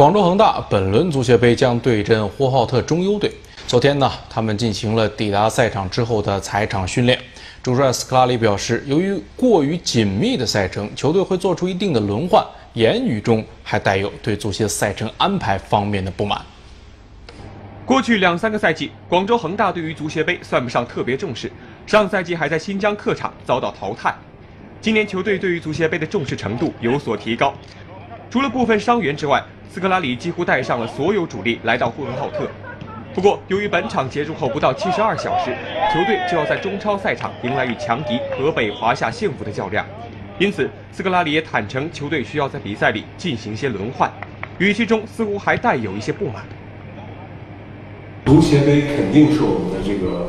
广州恒大本轮足协杯将对阵呼和浩特中优队。昨天呢，他们进行了抵达赛场之后的踩场训练。主帅斯科拉里表示，由于过于紧密的赛程，球队会做出一定的轮换，言语中还带有对足协赛程安排方面的不满。过去两三个赛季，广州恒大对于足协杯算不上特别重视，上赛季还在新疆客场遭到淘汰。今年球队对于足协杯的重视程度有所提高，除了部分伤员之外，斯科拉里几乎带上了所有主力来到呼和浩特。不过，由于本场结束后不到七十二小时，球队就要在中超赛场迎来与强敌河北华夏幸福的较量，因此斯科拉里也坦诚，球队需要在比赛里进行一些轮换，语气中似乎还带有一些不满。足协杯肯定是我们的这个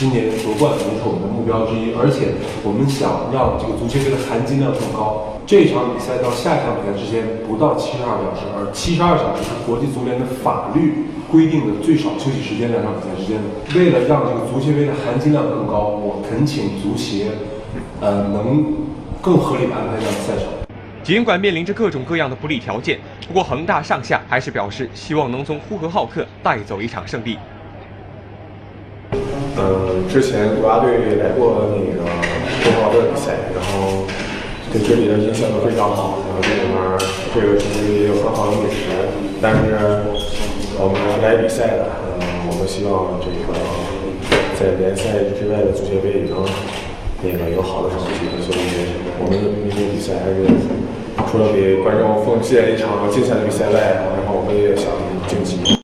今年夺冠，肯定是我们的目标之一。而且我们想让这个足协杯的含金量更高。这场比赛到下一场比赛之间不到七十二小时，而七十二小时是国际足联的法律规定的最少休息时间，两场比赛之间。为了让这个足协杯的含金量更高，我恳请足协，呃，能更合理的安排这样的赛程。尽管面临着各种各样的不利条件，不过恒大上下还是表示希望能从呼和浩特带走一场胜利。嗯，之前国家队来过那个呼和浩特比赛，然后对这里的印象都非常好。然后这里面这个城市也有很好的美食，但是我们来比赛的，嗯，我们希望这个在联赛之外的足协杯也能那个有好的成绩。所以我们的明天比赛还是除了给观众奉献一场精彩的比赛外，然后我们也想晋级。